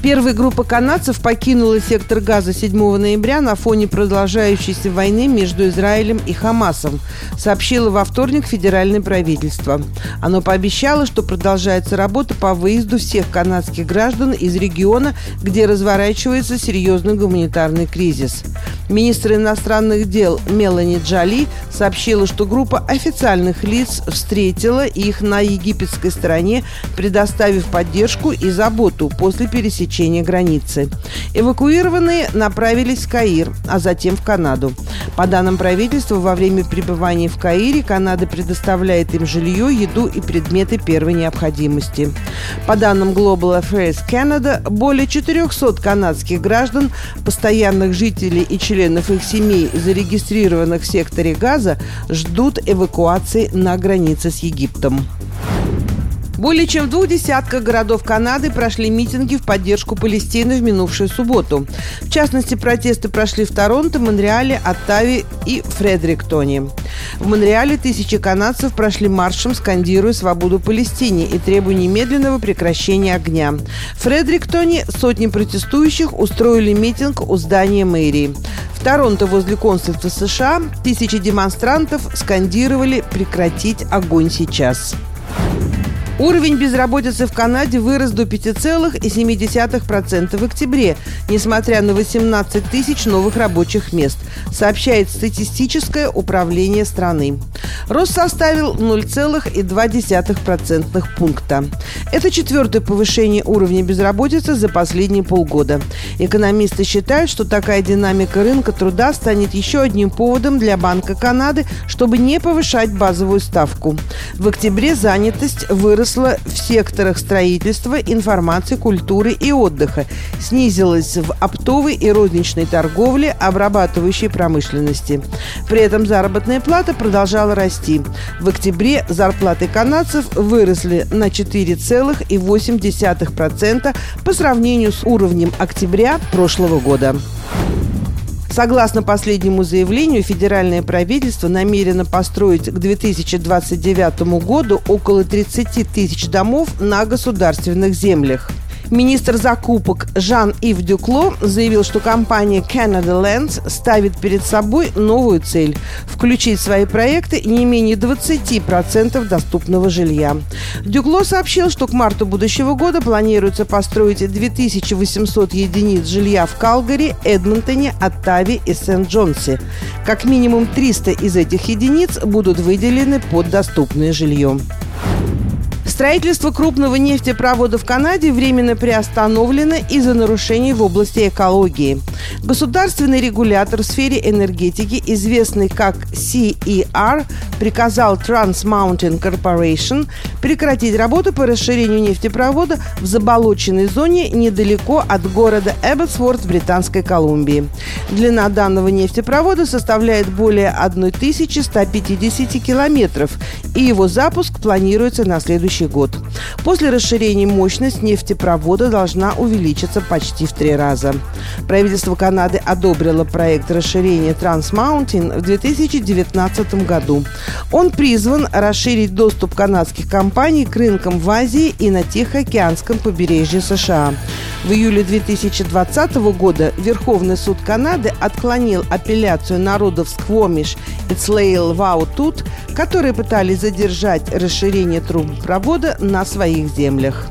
Первая группа канадцев покинула сектор газа 7 ноября на фоне продолжающейся войны между Израилем и Хамасом, сообщило во вторник федеральное правительство. Оно пообещало, что продолжается работа по выезду всех канадских граждан из региона, где разворачивается серьезный гуманитарный кризис. Министр иностранных дел Мелани Джоли сообщила, что группа официальных лиц встретила их на египетской стороне, предоставив поддержку и заботу после пересечения границы. Эвакуированные направились в Каир, а затем в Канаду. По данным правительства, во время пребывания в Каире Канада предоставляет им жилье, еду и предметы первой необходимости. По данным Global Affairs Canada, более 400 канадских граждан, постоянных жителей и членов их семей, зарегистрированных в секторе Газа, ждут эвакуации на границе с Египтом. Более чем в двух десятках городов Канады прошли митинги в поддержку Палестины в минувшую субботу. В частности, протесты прошли в Торонто, Монреале, Оттаве и Фредериктоне. В Монреале тысячи канадцев прошли маршем, скандируя «Свободу Палестине» и требуя немедленного прекращения огня. В Фредериктоне сотни протестующих устроили митинг у здания мэрии. В Торонто возле консульства США тысячи демонстрантов скандировали «Прекратить огонь сейчас». Уровень безработицы в Канаде вырос до 5,7% в октябре, несмотря на 18 тысяч новых рабочих мест, сообщает статистическое управление страны. Рост составил 0,2% пункта. Это четвертое повышение уровня безработицы за последние полгода. Экономисты считают, что такая динамика рынка труда станет еще одним поводом для Банка Канады, чтобы не повышать базовую ставку. В октябре занятость выросла выросла в секторах строительства, информации, культуры и отдыха, снизилась в оптовой и розничной торговле, обрабатывающей промышленности. При этом заработная плата продолжала расти. В октябре зарплаты канадцев выросли на 4,8% по сравнению с уровнем октября прошлого года. Согласно последнему заявлению, федеральное правительство намерено построить к 2029 году около 30 тысяч домов на государственных землях. Министр закупок Жан-Ив Дюкло заявил, что компания Canada Lands ставит перед собой новую цель – включить в свои проекты не менее 20% доступного жилья. Дюкло сообщил, что к марту будущего года планируется построить 2800 единиц жилья в Калгари, Эдмонтоне, Оттаве и Сент-Джонсе. Как минимум 300 из этих единиц будут выделены под доступное жилье. Строительство крупного нефтепровода в Канаде временно приостановлено из-за нарушений в области экологии. Государственный регулятор в сфере энергетики, известный как CER, приказал Trans Mountain Corporation прекратить работу по расширению нефтепровода в заболоченной зоне недалеко от города Эбботсворт в Британской Колумбии. Длина данного нефтепровода составляет более 1150 километров, и его запуск планируется на следующий год. После расширения мощность нефтепровода должна увеличиться почти в три раза. Правительство Канады одобрило проект расширения Trans Mountain в 2019 году. Он призван расширить доступ канадских компаний к рынкам в Азии и на Тихоокеанском побережье США. В июле 2020 года Верховный суд Канады отклонил апелляцию народов Сквомиш и Цлейл Ваутут, которые пытались задержать расширение трубопровода на своих землях.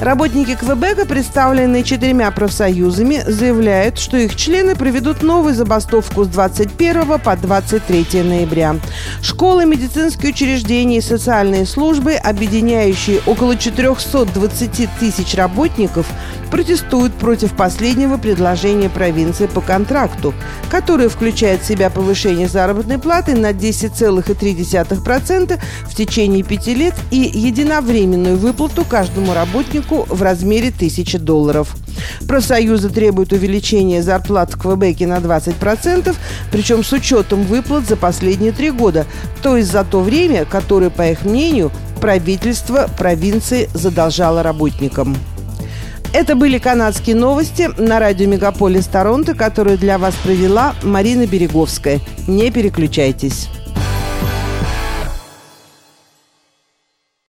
Работники Квебека, представленные четырьмя профсоюзами, заявляют, что их члены проведут новую забастовку с 21 по 23 ноября. Школы, медицинские учреждения и социальные службы, объединяющие около 420 тысяч работников, протестуют против последнего предложения провинции по контракту, которое включает в себя повышение заработной платы на 10,3% в течение пяти лет и единовременную выплату каждому работнику в размере 1000 долларов. Профсоюзы требуют увеличения зарплат в Квебеке на 20%, причем с учетом выплат за последние три года, то есть за то время, которое, по их мнению, правительство провинции задолжало работникам. Это были канадские новости на радио Мегаполис Торонто, которую для вас провела Марина Береговская. Не переключайтесь.